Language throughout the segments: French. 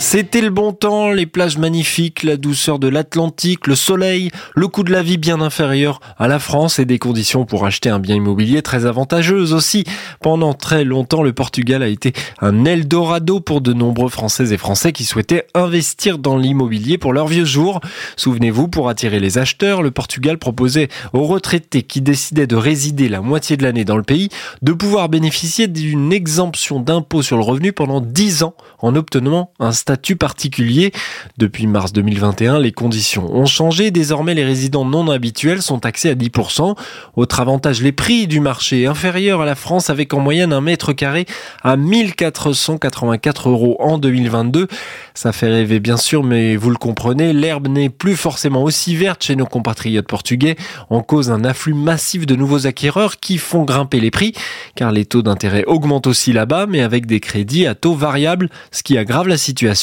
C'était le bon temps, les plages magnifiques, la douceur de l'Atlantique, le soleil, le coût de la vie bien inférieur à la France et des conditions pour acheter un bien immobilier très avantageuses aussi. Pendant très longtemps, le Portugal a été un Eldorado pour de nombreux Français et Français qui souhaitaient investir dans l'immobilier pour leurs vieux jours. Souvenez-vous, pour attirer les acheteurs, le Portugal proposait aux retraités qui décidaient de résider la moitié de l'année dans le pays de pouvoir bénéficier d'une exemption d'impôt sur le revenu pendant 10 ans en obtenant un statut particulier. Depuis mars 2021, les conditions ont changé. Désormais, les résidents non habituels sont taxés à 10%. Autre avantage, les prix du marché inférieurs à la France avec en moyenne un mètre carré à 1484 euros en 2022. Ça fait rêver bien sûr, mais vous le comprenez, l'herbe n'est plus forcément aussi verte chez nos compatriotes portugais en cause d'un afflux massif de nouveaux acquéreurs qui font grimper les prix car les taux d'intérêt augmentent aussi là-bas mais avec des crédits à taux variables, ce qui aggrave la situation.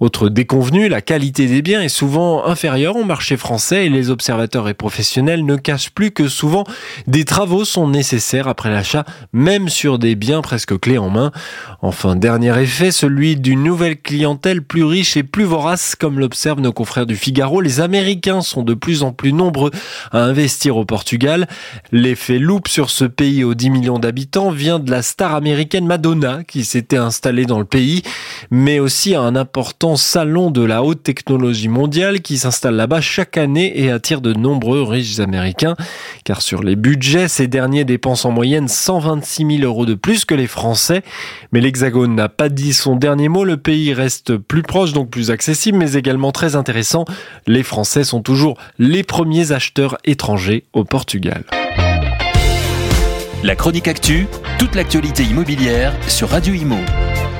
Autre déconvenu, la qualité des biens est souvent inférieure au marché français et les observateurs et professionnels ne cachent plus que souvent des travaux sont nécessaires après l'achat, même sur des biens presque clés en main. Enfin, dernier effet, celui d'une nouvelle clientèle plus riche et plus vorace, comme l'observent nos confrères du Figaro. Les Américains sont de plus en plus nombreux à investir au Portugal. L'effet loupe sur ce pays aux 10 millions d'habitants vient de la star américaine Madonna qui s'était installée dans le pays, mais aussi un important salon de la haute technologie mondiale qui s'installe là-bas chaque année et attire de nombreux riches américains. Car sur les budgets, ces derniers dépensent en moyenne 126 000 euros de plus que les Français. Mais l'Hexagone n'a pas dit son dernier mot. Le pays reste plus proche, donc plus accessible, mais également très intéressant. Les Français sont toujours les premiers acheteurs étrangers au Portugal. La chronique actu, toute l'actualité immobilière sur Radio Imo